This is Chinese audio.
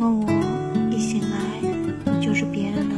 问我，一醒来就是别人。